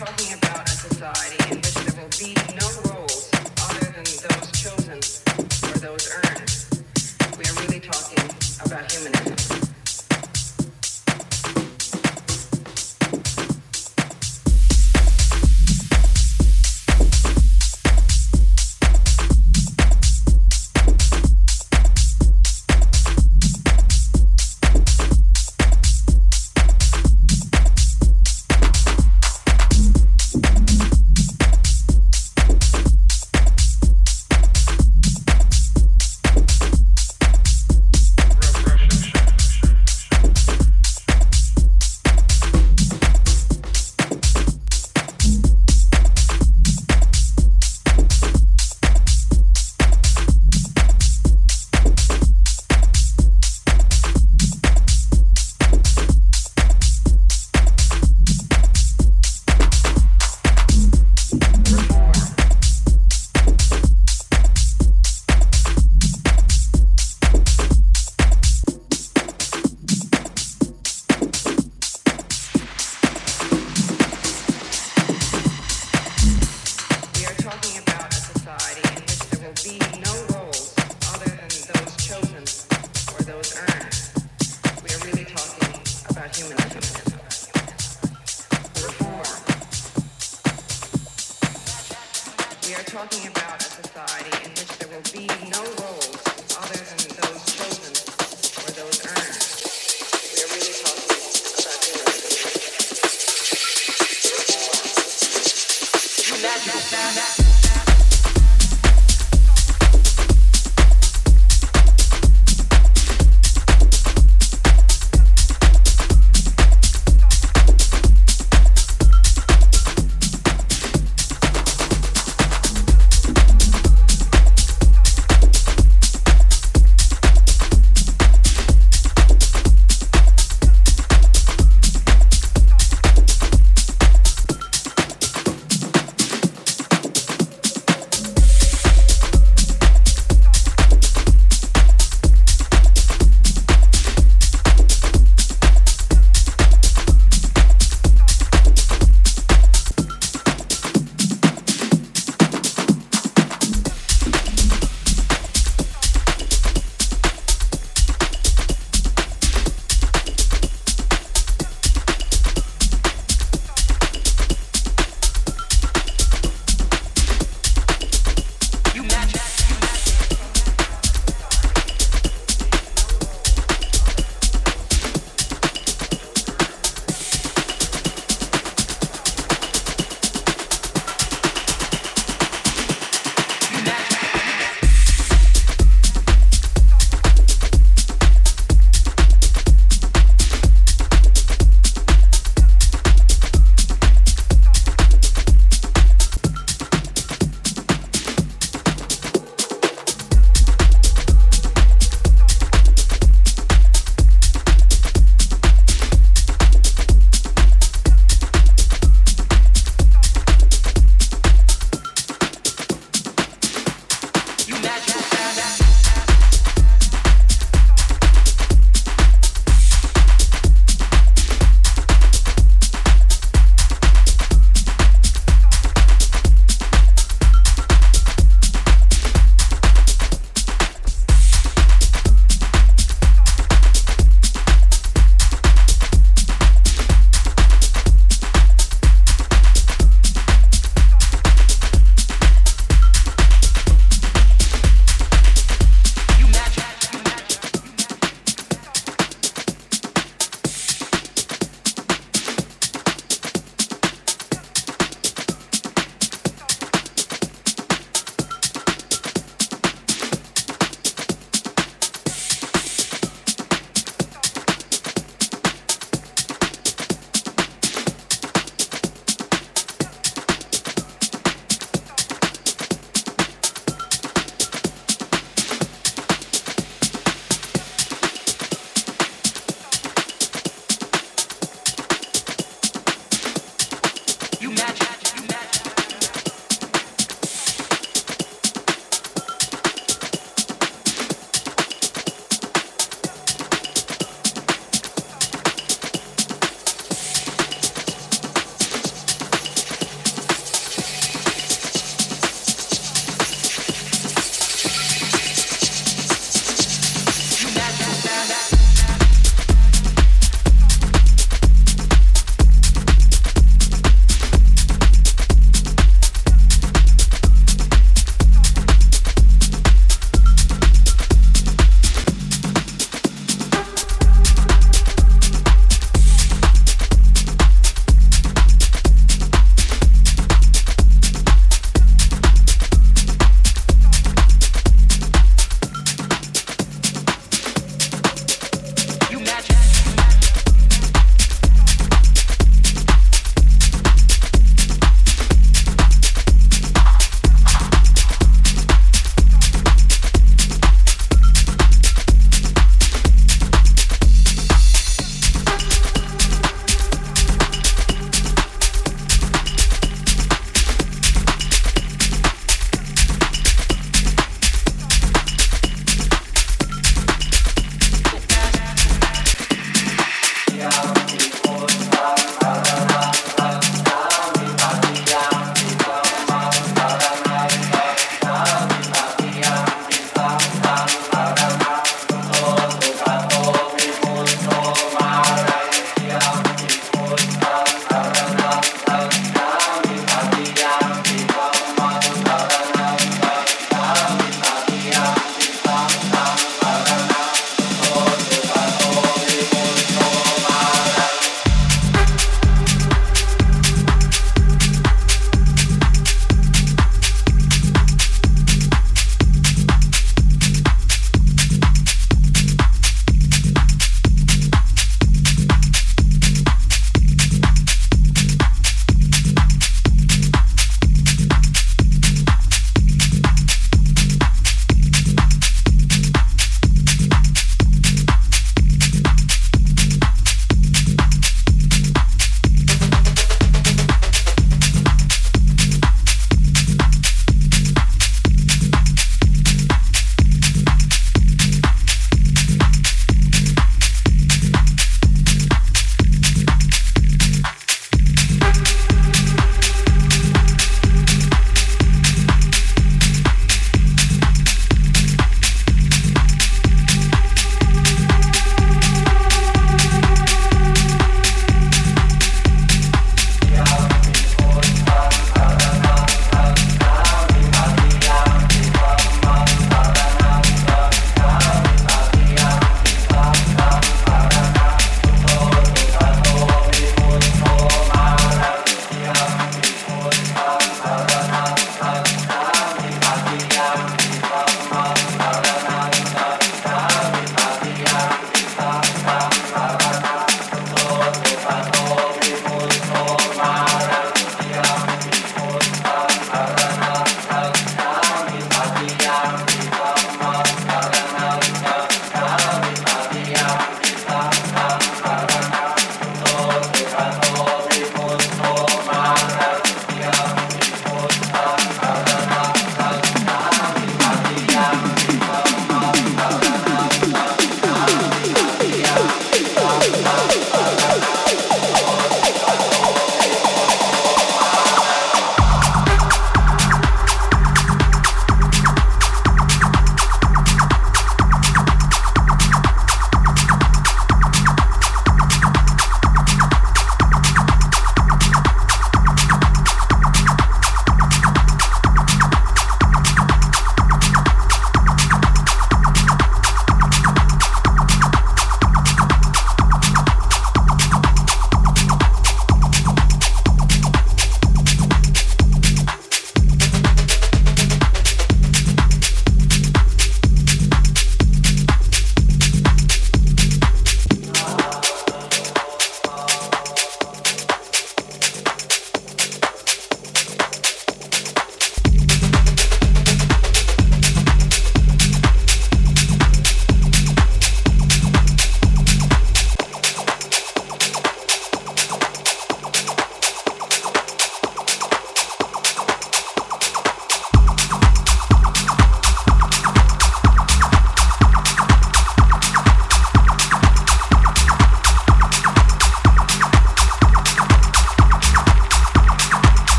talking about a society.